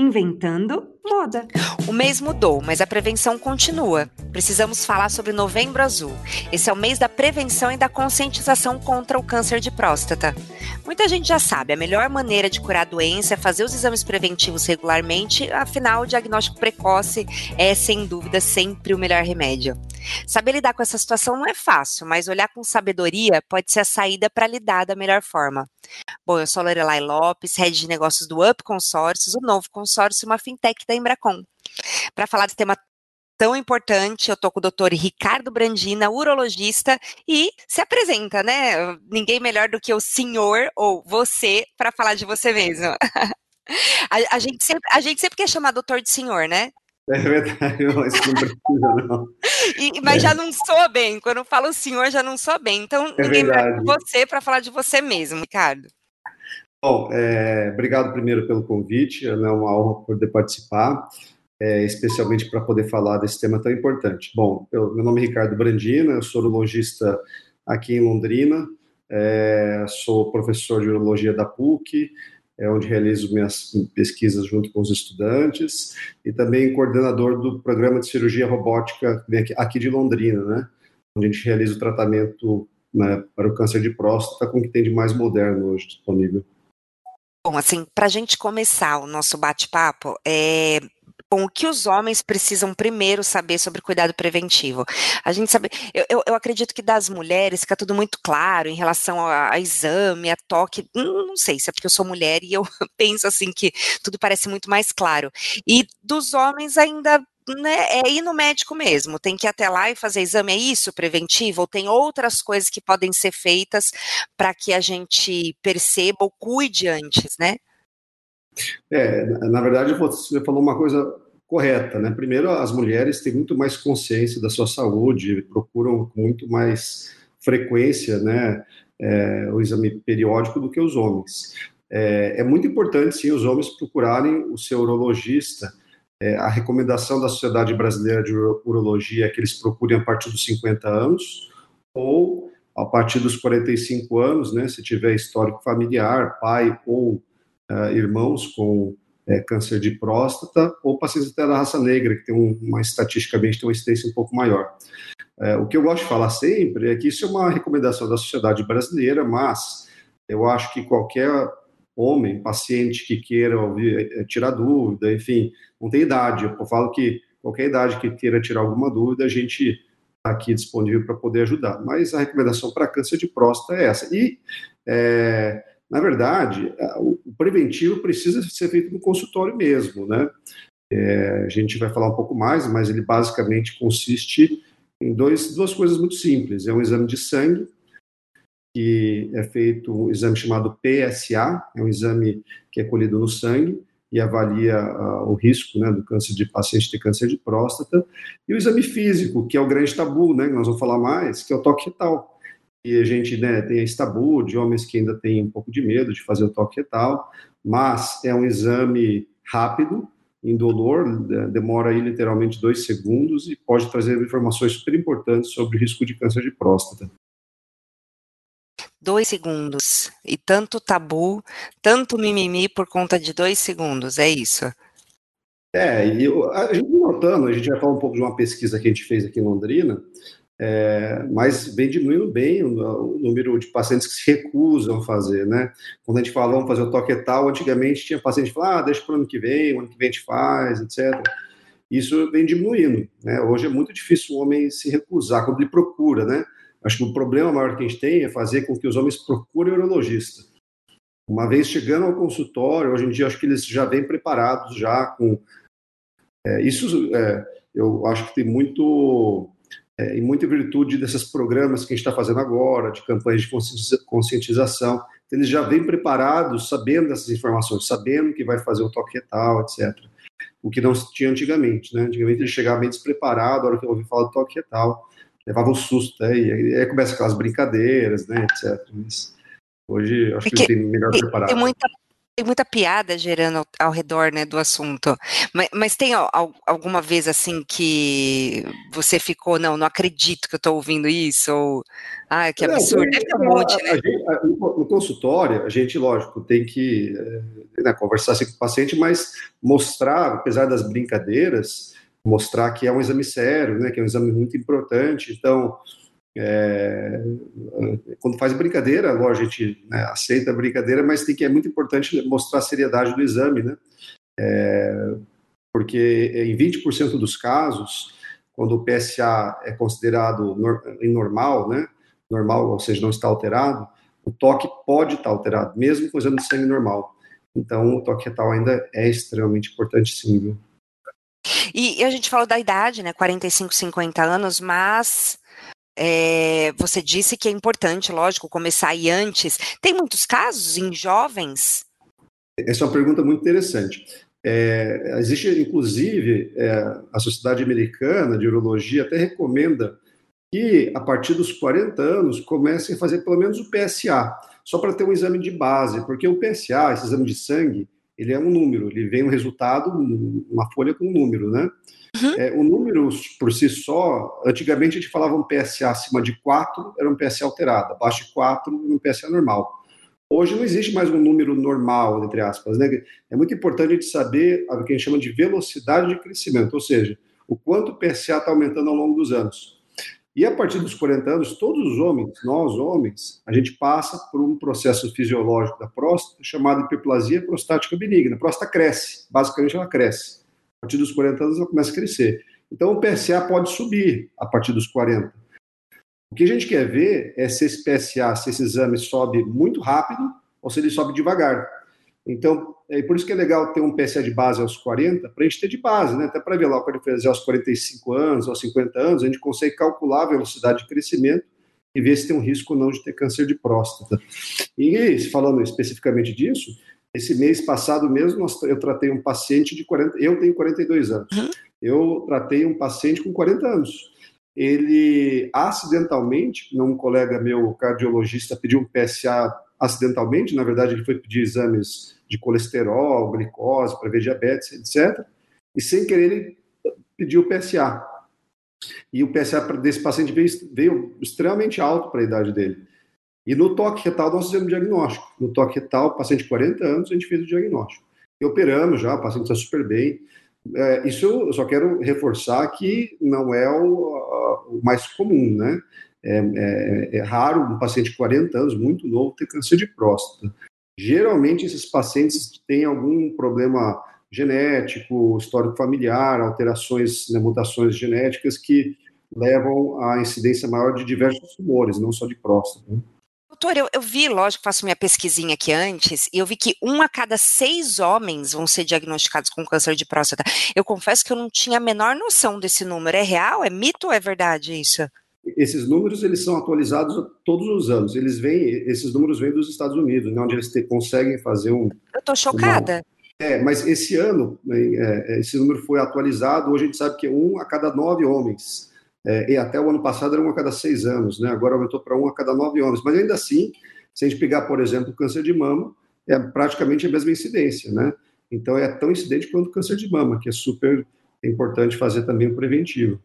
Inventando O mês mudou, mas a prevenção continua. Precisamos falar sobre Novembro Azul. Esse é o mês da prevenção e da conscientização contra o câncer de próstata. Muita gente já sabe, a melhor maneira de curar a doença é fazer os exames preventivos regularmente, afinal, o diagnóstico precoce é, sem dúvida, sempre o melhor remédio. Saber lidar com essa situação não é fácil, mas olhar com sabedoria pode ser a saída para lidar da melhor forma. Bom, eu sou Lorelai Lopes, head de negócios do Up Consórcios, o novo consórcio, uma fintech da Embracon. Para falar desse tema tão importante. Eu tô com o doutor Ricardo Brandina, urologista, e se apresenta, né? Ninguém melhor do que o senhor ou você para falar de você mesmo. a, a, gente sempre, a gente sempre quer chamar doutor de senhor, né? É verdade, mas não precisa, não. E, mas é. já não soa bem. Quando eu falo senhor, já não soa bem. Então, é ninguém verdade. você para falar de você mesmo, Ricardo. Bom, é, obrigado primeiro pelo convite, é uma honra poder participar é, especialmente para poder falar desse tema tão importante. Bom, eu, meu nome é Ricardo Brandina, eu sou urologista aqui em Londrina, é, sou professor de urologia da PUC, é onde realizo minhas pesquisas junto com os estudantes, e também coordenador do programa de cirurgia robótica aqui de Londrina, né, onde a gente realiza o tratamento né, para o câncer de próstata com o que tem de mais moderno hoje disponível. Bom, assim, para a gente começar o nosso bate-papo, é, Bom, o que os homens precisam primeiro saber sobre cuidado preventivo? A gente sabe, eu, eu, eu acredito que das mulheres fica tudo muito claro em relação a, a exame, a toque. Não, não, sei se é porque eu sou mulher e eu penso assim que tudo parece muito mais claro. E dos homens ainda né, é ir no médico mesmo, tem que ir até lá e fazer exame, é isso preventivo? Ou tem outras coisas que podem ser feitas para que a gente perceba ou cuide antes, né? É, na verdade, você falou uma coisa correta, né? Primeiro, as mulheres têm muito mais consciência da sua saúde, procuram com muito mais frequência, né, é, o exame periódico do que os homens. É, é, muito importante, sim, os homens procurarem o seu urologista. É, a recomendação da Sociedade Brasileira de Urologia é que eles procurem a partir dos 50 anos ou a partir dos 45 anos, né, se tiver histórico familiar, pai ou uh, irmãos com é, câncer de próstata ou pacientes até da raça negra, que tem um, uma estatisticamente tem uma incidência um pouco maior. É, o que eu gosto de falar sempre é que isso é uma recomendação da sociedade brasileira, mas eu acho que qualquer homem, paciente que queira ouvir, é, tirar dúvida, enfim, não tem idade. Eu falo que qualquer idade que queira tirar alguma dúvida, a gente está aqui disponível para poder ajudar. Mas a recomendação para câncer de próstata é essa. E é, na verdade, o preventivo precisa ser feito no consultório mesmo, né? É, a gente vai falar um pouco mais, mas ele basicamente consiste em dois, duas coisas muito simples. É um exame de sangue, que é feito um exame chamado PSA, é um exame que é colhido no sangue e avalia uh, o risco né, do câncer de paciente ter câncer de próstata, e o exame físico, que é o grande tabu, né, que nós vamos falar mais, que é o toque retal e a gente né, tem esse tabu de homens que ainda têm um pouco de medo de fazer o toque retal, mas é um exame rápido, indolor, demora aí literalmente dois segundos e pode trazer informações super importantes sobre o risco de câncer de próstata. Dois segundos. E tanto tabu, tanto mimimi por conta de dois segundos, é isso? É, e a gente notando, a gente vai falar um pouco de uma pesquisa que a gente fez aqui em Londrina, é, mas vem diminuindo bem o, o, número de pacientes que se recusam a fazer, né? Quando a gente fala, vamos fazer o toque tal, antigamente tinha paciente que falava, ah, deixa para o ano que vem, o ano que vem a gente faz, etc. Isso vem diminuindo, né? Hoje é muito difícil o homem se recusar quando ele procura, né? Acho que o problema maior que a gente tem é fazer com que os homens procurem o urologista. Uma vez chegando ao consultório, hoje em dia acho que eles já vêm preparados já com... É, isso, é, eu acho que tem muito é, em virtude desses programas que a gente está fazendo agora, de campanhas de conscientização, eles já vêm preparados, sabendo dessas informações, sabendo que vai fazer o toque retal, etc. O que não tinha antigamente, né? Antigamente ele chegava meio despreparado, a hora que eu ouvi falar do toque retal, levava um susto, né? e aí, começa aquelas brincadeiras, né, etc. Mas hoje acho que ele tem melhor preparado. Tem muita tem muita piada gerando ao, ao redor né, do assunto. Mas, mas tem al, alguma vez assim que você ficou, não, não acredito que eu estou ouvindo isso, ou ah, que absurdo, deve ter um monte, né? A gente, a, no consultório, a gente, lógico, tem que é, né, conversar assim com o paciente, mas mostrar, apesar das brincadeiras, mostrar que é um exame sério, né, que é um exame muito importante. Então, é, quando faz brincadeira, lógico, a gente né, aceita a brincadeira, mas tem que é muito importante mostrar a seriedade do exame, né? É, porque em 20% dos casos, quando o PSA é considerado normal, né? Normal, ou seja, não está alterado, o toque pode estar alterado, mesmo com o exame de sangue normal. Então, o toque retal ainda é extremamente importante, sim. Viu? E, e a gente falou da idade, né? 45, 50 anos, mas é, você disse que é importante, lógico, começar aí antes. Tem muitos casos em jovens? Essa é uma pergunta muito interessante. É, existe, inclusive, é, a Sociedade Americana de Urologia até recomenda que, a partir dos 40 anos, comecem a fazer pelo menos o PSA, só para ter um exame de base, porque o PSA, esse exame de sangue, ele é um número, ele vem um resultado, uma folha com um número, né? Uhum. É, o número por si só, antigamente a gente falava um PSA acima de 4, era um PSA alterado, abaixo de 4, um PSA normal. Hoje não existe mais um número normal, entre aspas. Né? É muito importante a gente saber o que a gente chama de velocidade de crescimento, ou seja, o quanto o PSA está aumentando ao longo dos anos. E a partir dos 40 anos, todos os homens, nós homens, a gente passa por um processo fisiológico da próstata chamado hiperplasia prostática benigna. A próstata cresce, basicamente ela cresce. A partir dos 40 anos ela começa a crescer. Então o PSA pode subir a partir dos 40. O que a gente quer ver é se esse PSA, se esse exame sobe muito rápido ou se ele sobe devagar. Então, é por isso que é legal ter um PSA de base aos 40, para a gente ter de base, né? Até para ver lá, quando ele fazer aos 45 anos, aos 50 anos, a gente consegue calcular a velocidade de crescimento e ver se tem um risco ou não de ter câncer de próstata. E falando especificamente disso, esse mês passado mesmo, eu tratei um paciente de 40, eu tenho 42 anos. Uhum. Eu tratei um paciente com 40 anos. Ele acidentalmente, um colega meu cardiologista pediu um PSA acidentalmente, na verdade ele foi pedir exames de colesterol, glicose, para ver diabetes, etc. E sem querer ele pediu o PSA. E o PSA desse paciente veio, veio extremamente alto para a idade dele. E no toque retal nós fizemos diagnóstico. No toque retal, paciente de 40 anos, a gente fez o diagnóstico. E operamos já, o paciente está super bem. É, isso eu só quero reforçar que não é o, o mais comum, né? É, é, é, raro um paciente de 40 anos, muito novo, ter câncer de próstata. Geralmente esses pacientes têm algum problema genético, histórico familiar, alterações, né, mutações genéticas que levam à incidência maior de diversos tumores, não só de próstata. Né? Doutor, eu, eu, vi, lógico, faço minha pesquisinha aqui antes, e eu vi que um a cada seis homens vão ser diagnosticados com câncer de próstata. Eu confesso que eu não tinha a menor noção desse número. É real? É mito ou é verdade isso? Esses números eles são atualizados todos os anos. Eles vêm, esses números vêm dos Estados Unidos, né, onde eles te, conseguem fazer um. Eu estou chocada. Uma, é, mas esse ano, né, é, esse número foi atualizado. Hoje a gente sabe que é um a cada nove homens é, e até o ano passado era um a cada seis anos, né? agora aumentou para um a cada nove anos. Mas ainda assim, se a gente pegar, por exemplo, o câncer de mama, é praticamente a mesma incidência, né? Então é tão incidente quanto o câncer de mama, que é super importante fazer também o preventivo.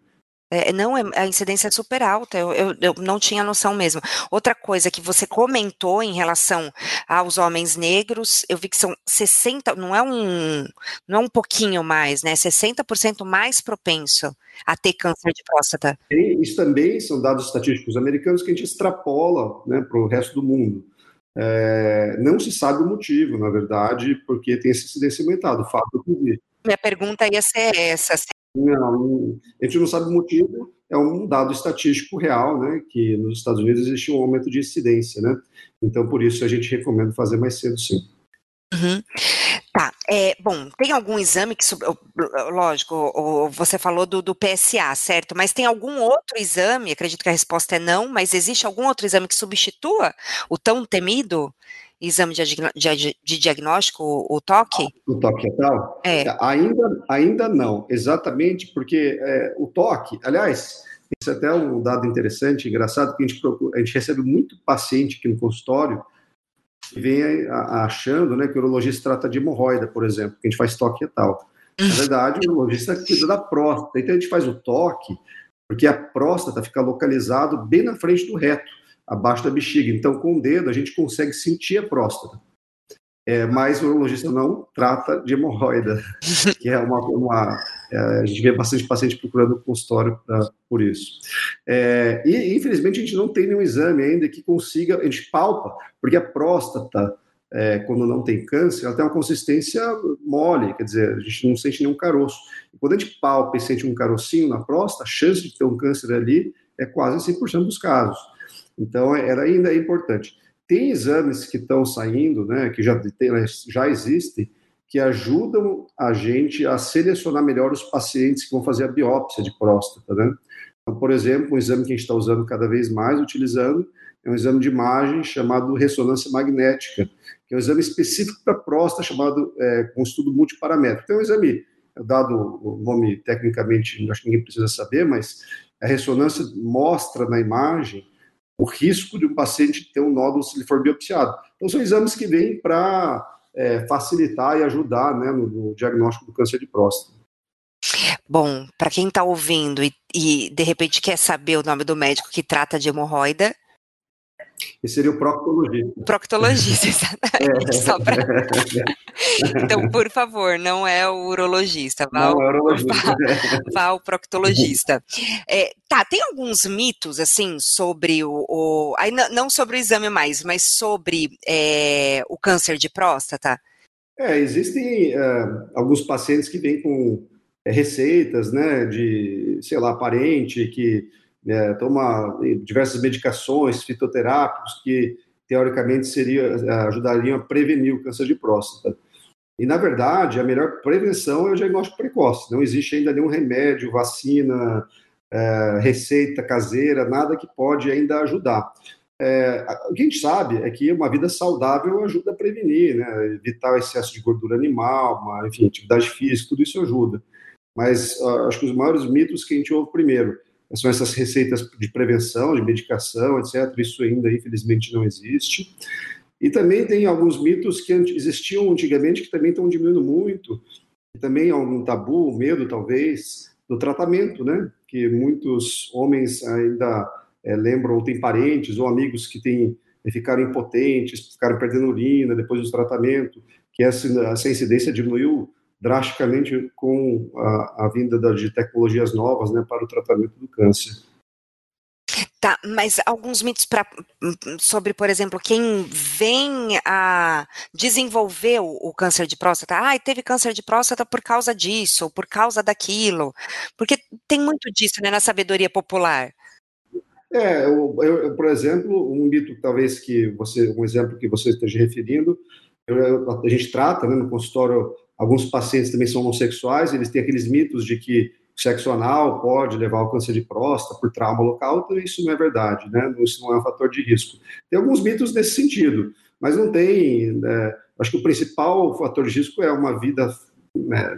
É, não, é, a incidência é super alta, eu, eu, eu, não tinha noção mesmo. Outra coisa que você comentou em relação aos homens negros, eu vi que são 60, não é um, não é um pouquinho mais, né? 60% mais propenso a ter câncer de próstata. Isso também são dados estatísticos americanos que a gente extrapola né, para o resto do mundo. É, não se sabe o motivo, na verdade, porque tem essa incidência aumentada, o fato que Minha pergunta ia ser essa, não, a gente não sabe o motivo, é um dado estatístico real, né, que nos Estados Unidos existe um aumento de incidência, né, então por isso a gente recomenda fazer mais cedo, sim. Uhum. Tá, é, bom, tem algum exame que, lógico, você falou do, do, PSA, certo? Mas tem algum outro exame, acredito que a resposta é não, mas existe algum outro exame que substitua o tão temido exame de, de, de diagnóstico, o, o toque? O toque retal? É. Ainda, ainda não, exatamente porque é, o toque, aliás, isso é até um dado interessante, engraçado, que a gente, procura, a gente recebe muito paciente aqui no consultório vem achando né, que o urologista trata de hemorroida, por exemplo, que a gente faz toque retal. Na verdade, o urologista cuida da próstata. Então a gente faz o toque porque a próstata fica localizado bem na frente do reto, abaixo da bexiga. Então, com o dedo, a gente consegue sentir a próstata. É, mas o urologista não trata de hemorroida, que é uma. uma é, a gente vê bastante paciente procurando consultório pra, por isso. É, e, infelizmente, a gente não tem nenhum exame ainda que consiga, a gente palpa, porque a próstata, é, quando não tem câncer, ela tem uma consistência mole, quer dizer, a gente não sente nenhum caroço. E quando a gente palpa e sente um carocinho na próstata, a chance de ter um câncer ali é quase 100% dos casos. Então, era ainda é importante. Tem exames que estão saindo, né, que já, já existem, que ajudam a gente a selecionar melhor os pacientes que vão fazer a biópsia de próstata, né? Então, por exemplo, um exame que a gente está usando cada vez mais, utilizando, é um exame de imagem chamado ressonância magnética, que é um exame específico para próstata, chamado é, com estudo multiparamétrico. Então, é um exame, dado o nome tecnicamente, acho que ninguém precisa saber, mas a ressonância mostra na imagem o risco de um paciente ter um nódulo se ele for biopsiado. Então, são exames que vêm para é, facilitar e ajudar né, no, no, diagnóstico do câncer de próstata. Bom, para quem está ouvindo e, e, de repente quer saber o nome do médico que trata de hemorroida, esse seria o proctologista. Proctologista, exatamente. É. Só pra... então, por favor, não é o urologista. Vá não é o urologista. Vá, vá proctologista. É, tá, tem alguns mitos, assim, sobre o... o aí, não sobre o exame mais, mas sobre é, o câncer de próstata? É, existem é, alguns pacientes que vêm com é, receitas, né, de, sei lá, parente que é, toma diversas medicações fitoterápicos que teoricamente seria, ajudariam a prevenir o câncer de próstata. E, na verdade, a melhor prevenção é o diagnóstico precoce. Não existe ainda nenhum remédio, vacina, é, receita caseira, nada que pode ainda ajudar. É, o que a gente sabe é que uma vida saudável ajuda a prevenir, né? evitar o excesso de gordura animal, uma, enfim, atividade física, tudo isso ajuda. Mas acho que os maiores mitos que a gente ouve primeiro são essas receitas de prevenção, de medicação, etc. Isso ainda, infelizmente, não existe. E também tem alguns mitos que existiam antigamente que também estão diminuindo muito. E também há um tabu, medo, talvez, do tratamento, né? Que muitos homens ainda é, lembram, ou têm parentes ou amigos que têm, ficaram impotentes, ficaram perdendo urina depois do tratamento, que essa, essa incidência diminuiu drasticamente com a, a vinda de tecnologias novas né, para o tratamento do câncer. Tá, mas alguns mitos pra, sobre, por exemplo, quem vem a desenvolver o, o câncer de próstata. Ah, teve câncer de próstata por causa disso, ou por causa daquilo. Porque tem muito disso né, na sabedoria popular. É, eu, eu, por exemplo, um mito talvez que você, um exemplo que você esteja referindo, eu, a gente trata né, no consultório Alguns pacientes também são homossexuais, eles têm aqueles mitos de que sexo anal pode levar ao câncer de próstata por trauma local, então isso não é verdade, né? Isso não é um fator de risco. Tem alguns mitos nesse sentido, mas não tem. Né? Acho que o principal fator de risco é uma vida né,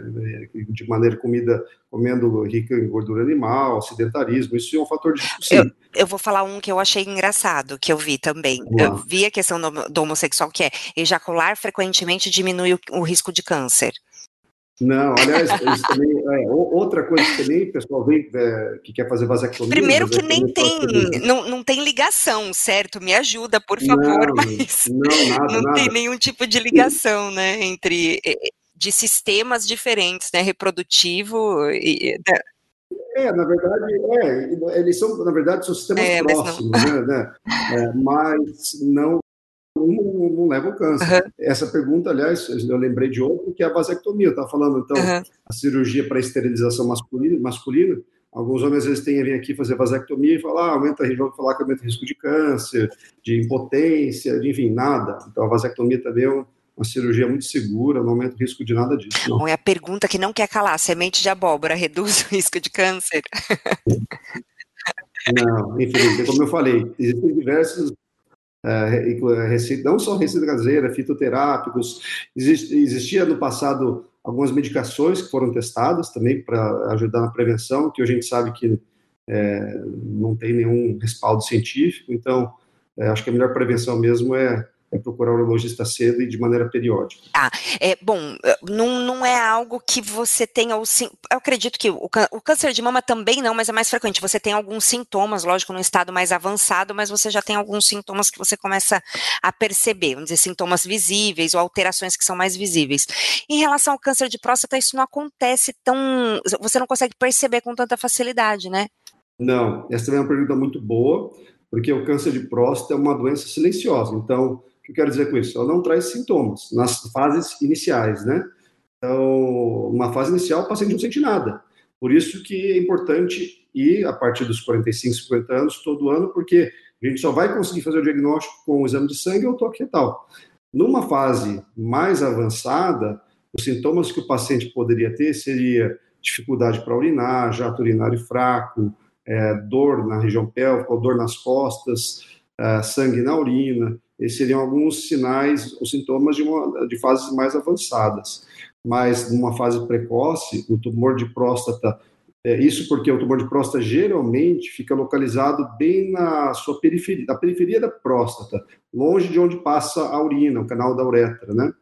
de maneira comida, comendo rica em gordura animal, sedentarismo, isso é um fator de risco, sim. Eu, eu vou falar um que eu achei engraçado, que eu vi também. Uau. Eu vi a questão do, do, homossexual, que é ejacular frequentemente diminui o, o risco de câncer. Não, aliás, isso também é, outra coisa que também o pessoal vem é, que quer fazer vasectomia. Primeiro que nem tem, não, não tem ligação, certo? Me ajuda, por favor, não, mas não, nada, não nada. tem nenhum tipo de ligação, né, entre de sistemas diferentes, né, reprodutivo e, né? É, na verdade, é, eles são, na verdade, são sistemas é, próximos, mas não... né, né? É, mas não, não, não leva ao câncer. Uhum. Essa pergunta, aliás, eu lembrei de outra, que é a vasectomia. Eu estava falando, então, uhum. a cirurgia para esterilização masculina, masculina, alguns homens às vezes têm a vir aqui fazer vasectomia e falar, ah, aumenta, vão falar que aumenta o risco de câncer, de impotência, de, enfim, nada. Então, a vasectomia também é um uma cirurgia muito segura, não aumenta o risco de nada disso. Não. Bom, é a pergunta que não quer calar: semente de abóbora reduz o risco de câncer? Não, infelizmente, como eu falei, existem diversos é, receitas, não só receita caseira, fitoterápicos, exist, existia no passado algumas medicações que foram testadas também para ajudar na prevenção, que hoje a gente sabe que é, não tem nenhum respaldo científico, então é, acho que a melhor prevenção mesmo é é procurar o urologista cedo e de maneira periódica. Ah, é, bom, não, não é algo que você tenha o sim, eu acredito que o, o, câncer de mama também não, mas é mais frequente. Você tem alguns sintomas, lógico, no estado mais avançado, mas você já tem alguns sintomas que você começa a perceber, vamos dizer, sintomas visíveis ou alterações que são mais visíveis. Em relação ao câncer de próstata, isso não acontece tão, você não consegue perceber com tanta facilidade, né? Não, essa também é uma pergunta muito boa, porque o câncer de próstata é uma doença silenciosa. Então, que eu quero dizer com isso? Ela não traz sintomas nas fases iniciais, né? Então, uma fase inicial, o paciente não sente nada. Por isso que é importante ir a partir dos 45, 50 anos, todo ano, porque a gente só vai conseguir fazer o diagnóstico com o exame de sangue ou toque retal. Numa fase mais avançada, os sintomas que o paciente poderia ter seria dificuldade para urinar, jato urinário fraco, é, dor na região pélvica, dor nas costas, é, sangue na urina. Esses seriam alguns sinais ou sintomas de, uma, de fases mais avançadas. Mas numa fase precoce, o tumor de próstata, é, isso porque o tumor de próstata geralmente fica localizado bem na sua periferia, na periferia da próstata, longe de onde passa a urina, o canal da uretra, né?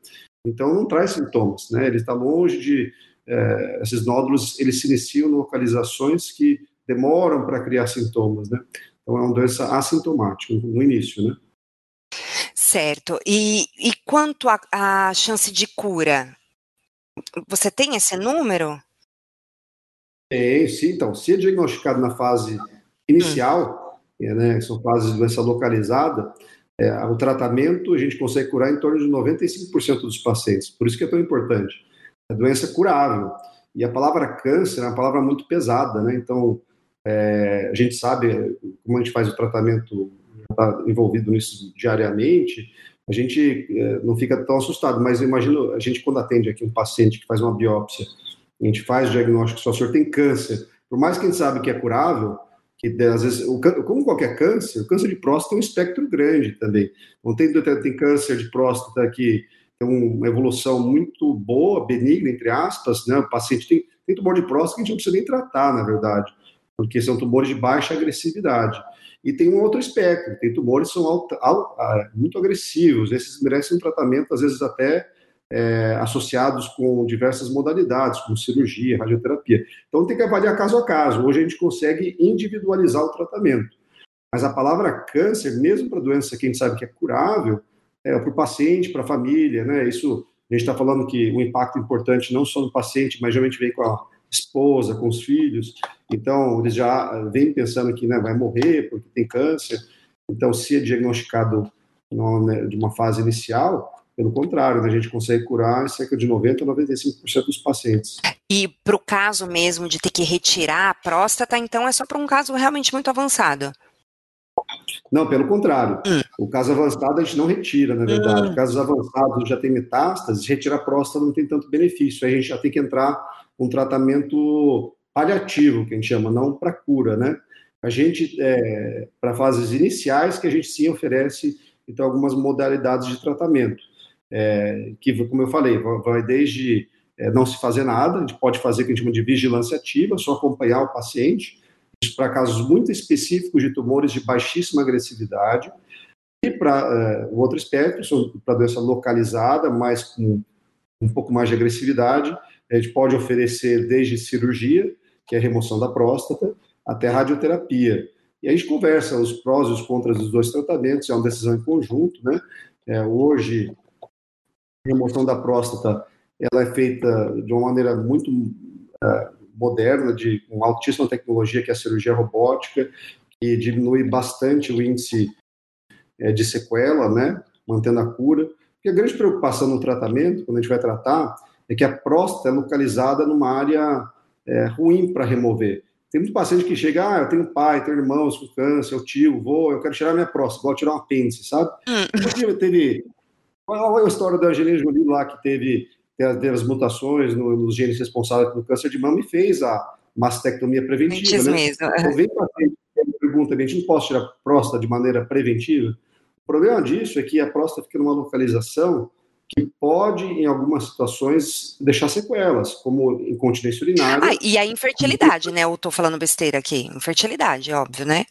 Então não traz sintomas, né? Ele está longe de é, esses nódulos, eles se iniciam em localizações que demoram para criar sintomas, né? Então é uma doença assintomática no início, né? Certo. E, e quanto à chance de cura? Você tem esse número? Tem, sim. Então, se é diagnosticado na fase inicial, hum. né, são fases de doença localizada, é, o tratamento a gente consegue curar em torno de 95% dos pacientes. Por isso que é tão importante. A doença é curável. E a palavra câncer é uma palavra muito pesada, né? Então, é, a gente sabe como a gente faz o tratamento, está envolvido nisso diariamente, a gente é, não fica tão assustado, mas imagino, a gente quando atende aqui um paciente que faz uma biópsia, a gente faz o diagnóstico, se o senhor tem câncer, por mais que a gente sabe que é curável, que às vezes, como qualquer câncer, o câncer de próstata é um espectro grande também. Então, tem, tem câncer de próstata que tem uma evolução muito boa, benigna, entre aspas, né? O paciente tem, tem tumor de próstata que a gente não precisa nem tratar, na verdade porque são tumores de baixa agressividade. E tem um outro espectro, tem tumores que são muito agressivos, esses merecem um tratamento, às vezes até é, associados com diversas modalidades, como cirurgia, radioterapia. Então tem que avaliar caso a caso. Hoje a gente consegue individualizar o tratamento. Mas a palavra câncer, mesmo para doença que a gente sabe que é curável, é, para o paciente, para a família, né? Isso a gente está falando que o impacto importante não só no paciente, mas geralmente vem com a esposa, com os filhos. Então, eles já vêm pensando que né, vai morrer porque tem câncer. Então, se é diagnosticado né, de uma fase inicial, pelo contrário, né, a gente consegue curar em cerca de 90% a 95% dos pacientes. E para o caso mesmo de ter que retirar a próstata, então é só para um caso realmente muito avançado? Não, pelo contrário. Hum. O caso avançado a gente não retira, na verdade. Hum. Casos avançados já tem metástase, retirar a próstata não tem tanto benefício. Aí a gente já tem que entrar um tratamento paliativo, que a gente chama, não para cura, né? A gente, é, para fases iniciais, que a gente sim oferece, então, algumas modalidades de tratamento, é, que, como eu falei, vai desde é, não se fazer nada, a gente pode fazer o que a gente chama de vigilância ativa, só acompanhar o paciente, para casos muito específicos de tumores de baixíssima agressividade, e para é, o outro espectro, para doença localizada, mas com um pouco mais de agressividade, a gente pode oferecer desde cirurgia, que é a remoção da próstata, até radioterapia. E a gente conversa os prós e os contras dos dois tratamentos, é uma decisão em conjunto, né? É, hoje, a remoção da próstata, ela é feita de uma maneira muito uh, moderna, de com altíssima tecnologia, que é a cirurgia robótica, que diminui bastante o índice é, de sequela, né? Mantendo a cura. Porque a grande preocupação no tratamento, quando a gente vai tratar, é que a próstata é localizada numa área é, ruim para remover. Tem muito paciente que chega, ah, eu tenho pai, tenho irmãos com câncer, eu tio, vou, eu quero tirar minha próstata, vou tirar um apêndice, sabe? Hum. teve, qual é a história da Angelina Jolie lá, que teve, teve as mutações no, nos genes responsáveis pelo câncer de mama e fez a mastectomia preventiva, né? Mesmo. Então, vem paciente que pergunta, a gente não pode tirar próstata de maneira preventiva? O problema disso é que a próstata fica numa localização que pode, em algumas situações, deixar sequelas, como incontinência urinária. Ah, e a infertilidade, né? Eu tô falando besteira aqui. Infertilidade, óbvio, né?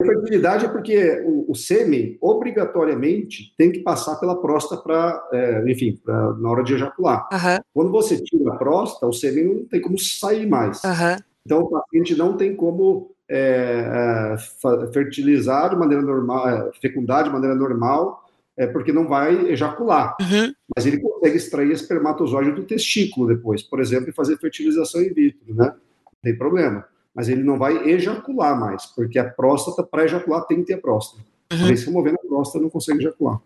A fertilidade é porque o, o sêmen, obrigatoriamente, tem que passar pela próstata para, é, enfim, pra, na hora de ejacular. Uhum. Quando você tira a próstata, o sêmen não tem como sair mais. Uhum. Então, o paciente não tem como é, é, fertilizar de maneira normal, é, fecundar de maneira normal, é, porque não vai ejacular. Uhum. Mas ele consegue extrair espermatozoide do testículo depois, por exemplo, e fazer fertilização in vitro, né? Não tem problema mas ele não vai ejacular mais, porque a próstata, para ejacular, tem que ter a próstata. Uhum. Vez removendo a próstata, não consegue ejacular.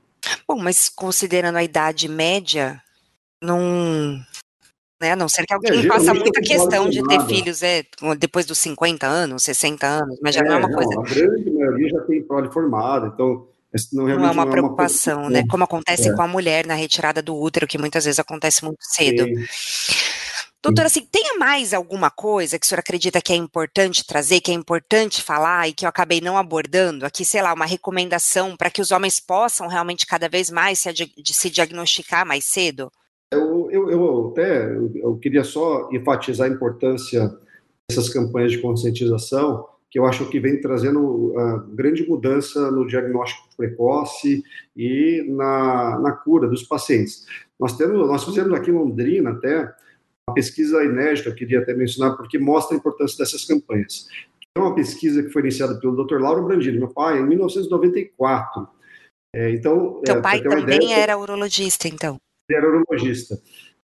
Bom, mas considerando a idade média, não. Né, a não ser que alguém é, faça muita questão de ter filhos é, depois dos 50 anos, 60 anos, mas já é, não é uma não, coisa. A grande maioria já tem prole formada, então não, não, é uma preocupação, é uma né? Como acontece é. com a mulher na retirada do útero, que muitas vezes acontece muito cedo. Sim. Doutora, assim, tem mais alguma coisa que o senhor acredita que é importante trazer, que é importante falar e que eu acabei não abordando aqui, sei lá, uma recomendação para que os homens possam realmente cada vez mais se, se diagnosticar mais cedo? Eu, eu, eu até eu queria só enfatizar a importância dessas campanhas de conscientização, que eu acho que vem trazendo uh, grande mudança no diagnóstico precoce e na, na cura dos pacientes. Nós, temos, nós fizemos aqui em Londrina até uma pesquisa inédita, eu queria até mencionar, porque mostra a importância dessas campanhas. É uma pesquisa que foi iniciada pelo Dr. Lauro Brandini, meu pai, em 1994. É, então, Teu é, pai também ideia, era urologista, então? Ele era urologista.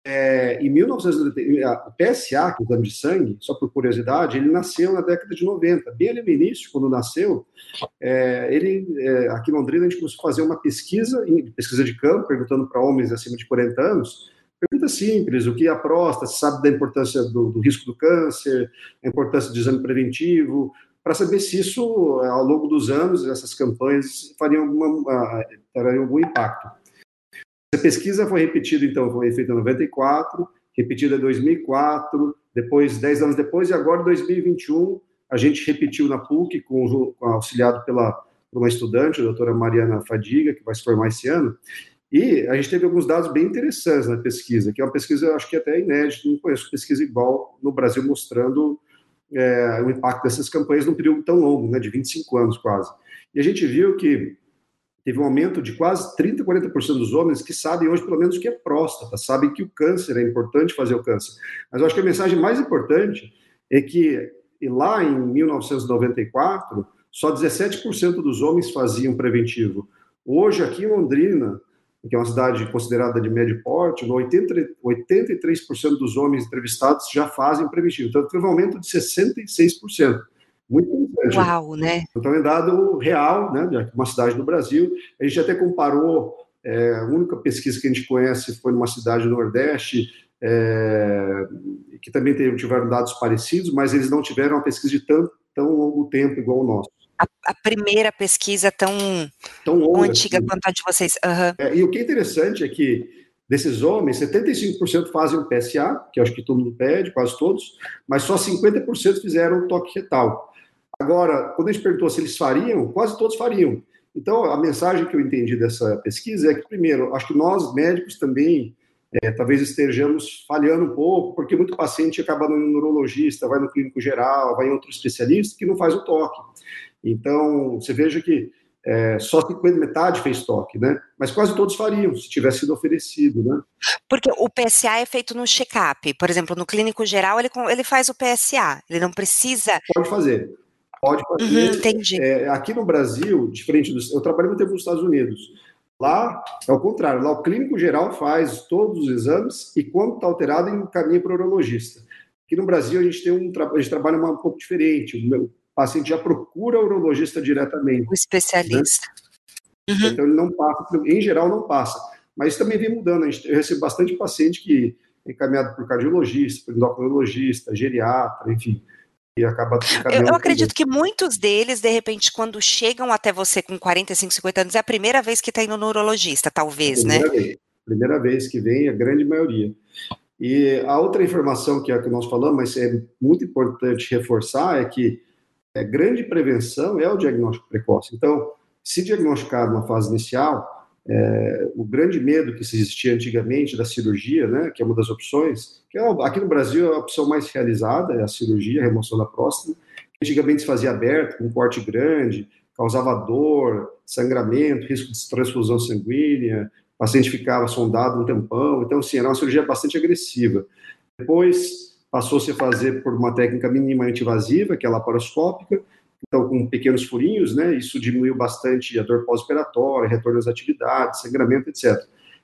É, em 1990, o PSA, que é o exame de sangue, só por curiosidade, ele nasceu na década de 90. Bem ali no início, quando nasceu, é, ele, é, aqui em Londrina, a gente começou a fazer uma pesquisa, pesquisa de campo, perguntando para homens acima de 40 anos, Pergunta simples: o que é a próstata? Você sabe da importância do, do risco do câncer, a importância do exame preventivo, para saber se isso, ao longo dos anos, essas campanhas fariam, alguma, teriam algum impacto. Essa pesquisa foi repetida, então, foi feita em 94, repetida em 2004, depois, 10 anos depois, e agora, em 2021, a gente repetiu na PUC, com, com auxiliado pela, por uma estudante, a doutora Mariana Fadiga, que vai se formar esse ano, e a gente teve alguns dados bem interessantes na pesquisa, que é uma pesquisa, acho que até inédita, não conheço pesquisa igual no Brasil mostrando é, o impacto dessas campanhas num período tão longo, né, de 25 anos quase. E a gente viu que teve um aumento de quase 30, 40% dos homens que sabem hoje pelo menos o que é próstata, sabem que o câncer é importante fazer o câncer. Mas eu acho que a mensagem mais importante é que lá em 1994, só 17% dos homens faziam preventivo. Hoje, aqui em Londrina, que é uma cidade considerada de médio porte, 80, 83% dos homens entrevistados já fazem preventivo. Então, teve um aumento de 66%. Muito interessante. Uau, né? Então, é dado real, né, de uma cidade do Brasil. A gente até comparou, é, a única pesquisa que a gente conhece foi numa cidade do Nordeste, é, que também tiveram dados parecidos, mas eles não tiveram uma pesquisa de tão, tão longo tempo igual o nosso a, a, primeira pesquisa tão, tão, longa, antiga assim. quanto a de vocês. Uhum. É, e o que é interessante é que desses homens, 75% fazem o PSA, que acho que todo mundo pede, quase todos, mas só 50% fizeram o toque retal. Agora, quando a gente perguntou se eles fariam, quase todos fariam. Então, a mensagem que eu entendi dessa pesquisa é que, primeiro, acho que nós, médicos, também é, talvez estejamos falhando um pouco, porque muito paciente acaba no neurologista, vai no clínico geral, vai em outro especialista que não faz o toque. Então, você veja que é, só 50, metade fez toque, né? Mas quase todos fariam, se tivesse sido oferecido, né? Porque o PSA é feito no check-up. Por exemplo, no clínico geral, ele, ele faz o PSA. Ele não precisa... Pode fazer. Pode fazer. Uhum, entendi. É, aqui no Brasil, diferente dos... Eu trabalhei muito tempo nos Estados Unidos. Lá, é o contrário. Lá, o clínico geral faz todos os exames e, quando está alterado, encaminha para o urologista. Aqui no Brasil, a gente tem um... A gente trabalha um pouco diferente. O paciente já procura o urologista diretamente. O especialista. Né? Uhum. Então ele não passa, em geral não passa. Mas isso também vem mudando. Eu recebo bastante paciente que é encaminhado por cardiologista, por endocrinologista, geriatra, enfim. E acaba eu, eu acredito que muitos deles, de repente, quando chegam até você com 45, 50 anos, é a primeira vez que está indo no urologista, talvez, né? primeira né? Vez. Primeira vez que vem, a grande maioria. E a outra informação que é que nós falamos, mas é muito importante reforçar, é que é, grande prevenção é o diagnóstico precoce. Então, se diagnosticado na fase inicial, é, o grande medo que existia antigamente da cirurgia, né, que é uma das opções, que é, aqui no Brasil é a opção mais realizada, é a cirurgia, a remoção da próstata, antigamente se fazia aberto, com corte grande, causava dor, sangramento, risco de transfusão sanguínea, o paciente ficava sondado um tempão, então, sim, era uma cirurgia bastante agressiva. Depois, passou-se a fazer por uma técnica minimamente invasiva, que é a laparoscópica, então com pequenos furinhos, né, isso diminuiu bastante a dor pós-operatória, retorno às atividades, sangramento, etc.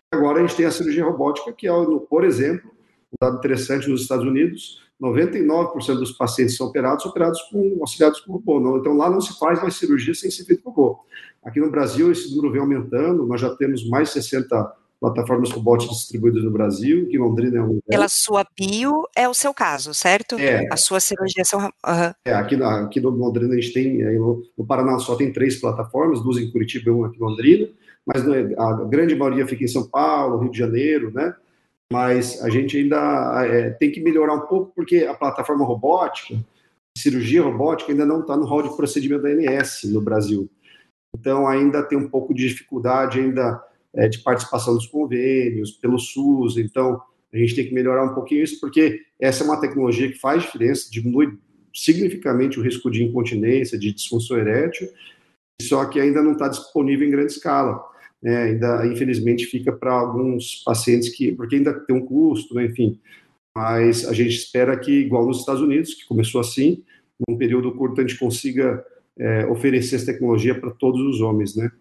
Agora a gente tem a cirurgia robótica, que é, por exemplo, um dado interessante nos Estados Unidos, 99% dos pacientes são operados, operados com auxiliados com robô. Então lá não se faz mais cirurgia sem ser feito robô. Aqui no Brasil esse número vem aumentando, nós já temos mais de 60 plataformas robóticas distribuídas no Brasil, que Londrina é um Pela sua bio é o seu caso, certo? É. A sua cirurgia são... Uhum. É, aqui, aqui no Londrina a gente tem, no, no Paraná só tem três plataformas, duas em Curitiba e uma aqui em Londrina, mas né, a grande maioria fica em São Paulo, Rio de Janeiro, né? mas a gente ainda é, tem que melhorar um pouco, porque a plataforma robótica, cirurgia robótica, ainda não está no hall de procedimento da ANS no Brasil. Então, ainda tem um pouco de dificuldade ainda é, de participação dos convênios, pelo SUS, então a gente tem que melhorar um pouquinho isso, porque essa é uma tecnologia que faz diferença, diminui significativamente o risco de incontinência, de disfunção erétil, só que ainda não está disponível em grande escala né, ainda infelizmente fica para alguns pacientes que, porque ainda tem um custo, né, enfim. Mas a gente espera que, igual nos Estados Unidos, que começou assim, num período curto a gente consiga é, oferecer essa tecnologia para todos os homens, né?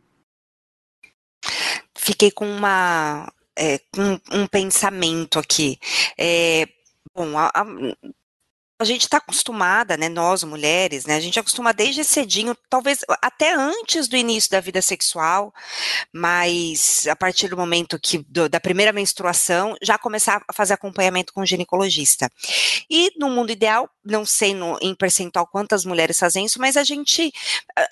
Fiquei com uma é, com um pensamento aqui. É, bom, a, a, a gente está acostumada, né, nós mulheres, né, a gente acostuma desde cedinho, talvez até antes do início da vida sexual, mas a partir do momento que do, da primeira menstruação, já começar a fazer acompanhamento com o ginecologista. E no mundo ideal, não sei no, em percentual quantas mulheres fazem isso, mas a gente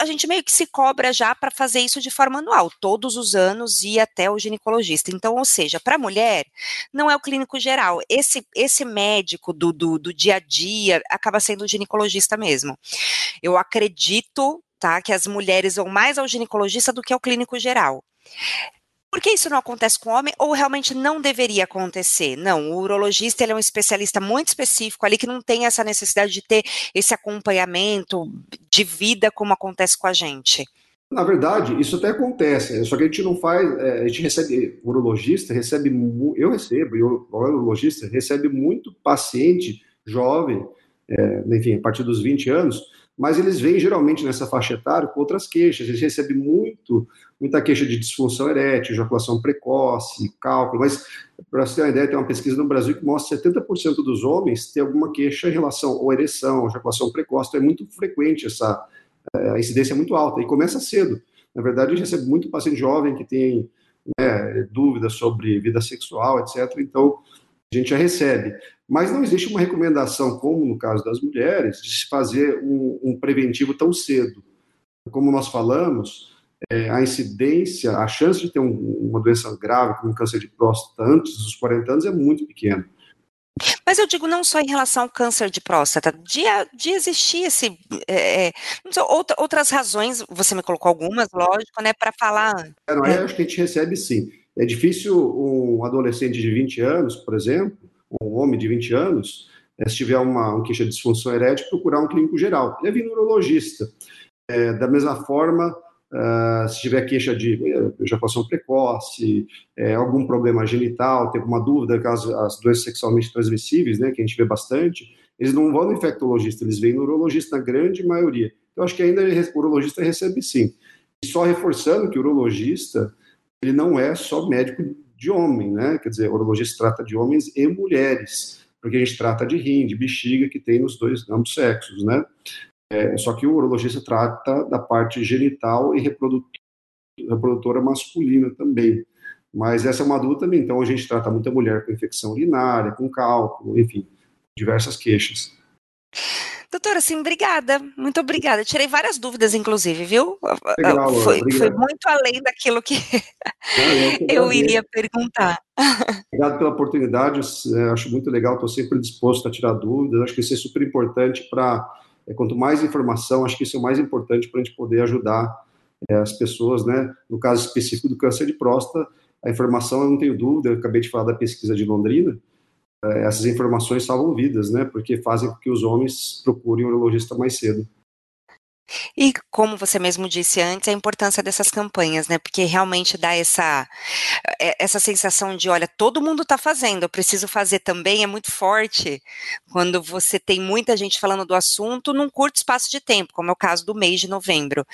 a, gente meio que se cobra já para fazer isso de forma anual, todos os anos ir até o ginecologista. Então, ou seja, para a mulher, não é o clínico geral, esse esse médico do, do, do dia a dia acaba sendo o ginecologista mesmo. Eu acredito, tá, que as mulheres vão mais ao ginecologista do que ao clínico geral. Por que isso não acontece com o homem ou realmente não deveria acontecer? Não, o urologista ele é um especialista muito específico ali que não tem essa necessidade de ter esse acompanhamento de vida como acontece com a gente. Na verdade, isso até acontece, só que a gente não faz, é, a gente recebe, o urologista recebe, eu recebo, o urologista recebe muito paciente jovem, é, enfim, a partir dos 20 anos, mas eles vêm geralmente nessa faixa etária com outras queixas. Eles recebem muito, muita queixa de disfunção erétil, ejaculação precoce, cálculo. Mas, para você ter uma ideia, tem uma pesquisa no Brasil que mostra que 70% dos homens têm alguma queixa em relação ou ereção, ejaculação precoce. Então, é muito frequente essa é, a incidência é muito alta e começa cedo. Na verdade, a gente recebe muito paciente jovem que tem né, dúvidas sobre vida sexual, etc. Então, a gente já recebe. Mas não existe uma recomendação, como no caso das mulheres, de se fazer um, um preventivo tão cedo. Como nós falamos, é, a incidência, a chance de ter um, uma doença grave, como câncer de próstata, antes dos 40 anos é muito pequena. Mas eu digo não só em relação ao câncer de próstata, de, de existir esse. É, sei, outra, outras razões, você me colocou algumas, lógico, né, para falar. É, não, é, acho que a gente recebe sim. É difícil um adolescente de 20 anos, por exemplo, um homem de 20 anos, eh, se tiver uma, queixa de disfunção erétil, procurar um clínico geral. Ele é vir neurologista. É, da mesma forma, uh, se tiver queixa de ejaculação precoce, é, algum problema genital, tem alguma dúvida, caso as doenças sexualmente transmissíveis, né, que a gente vê bastante, eles não vão no infectologista, eles vêm no urologista na grande maioria. Então, acho que ainda o urologista recebe sim. E só reforçando que o urologista, ele não é só médico de homem, né? Quer dizer, urologista trata de homens e mulheres, porque a gente trata de rim, de bexiga, que tem nos dois, ambos sexos, né? É, só que o urologista trata da parte genital e reprodutora masculina também. Mas essa é uma dúvida também. Então, a gente trata muita mulher com infecção urinária, com cálculo, enfim, diversas queixas. Doutora, sim, obrigada, muito obrigada. Tirei várias dúvidas, inclusive, viu? Legal, foi, foi, muito além daquilo que eu, eu iria perguntar. Obrigado pela oportunidade, é, acho muito legal, estou sempre disposto a tirar dúvidas, acho que isso é super importante para, é, quanto mais informação, acho que isso é o mais importante para a gente poder ajudar é, as pessoas, né? No caso específico do câncer de próstata, a informação, eu não tenho dúvida, eu acabei de falar da pesquisa de Londrina, essas informações salvam vidas, né? Porque fazem com que os homens procurem um urologista mais cedo. E como você mesmo disse antes, a importância dessas campanhas, né? Porque realmente dá essa, é, essa sensação de, olha, todo mundo está fazendo, eu preciso fazer também, é muito forte quando você tem muita gente falando do assunto num curto espaço de tempo, como é o caso do mês de novembro.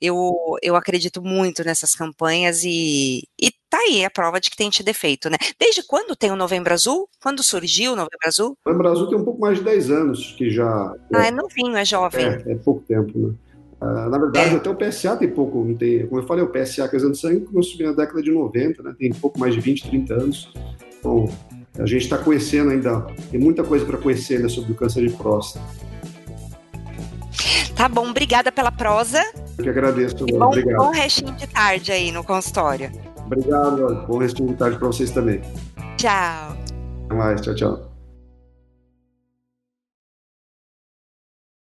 Eu, eu acredito muito nessas campanhas e, e tá aí a prova de que tem tido efeito, né? Desde quando tem o Novembro Azul? Quando surgiu o Novembro Azul? O Novembro Azul tem um pouco mais de 10 anos que já. Ah, é, é novinho, é jovem. É, é pouco tempo, né? Uh, na verdade, é. até o PSA tem pouco, não tem, como eu falei, o PSA, que é de sangue, começou na década de 90, né? Tem pouco mais de 20, 30 anos. Então, a gente está conhecendo ainda, tem muita coisa para conhecer ainda sobre o câncer de próstata. Tá bom, obrigada pela prosa. Eu que agradeço. E bom, obrigado. bom restinho de tarde aí no consultório. Obrigado, bom restinho de tarde para vocês também. Tchau. Até mais, tchau, tchau.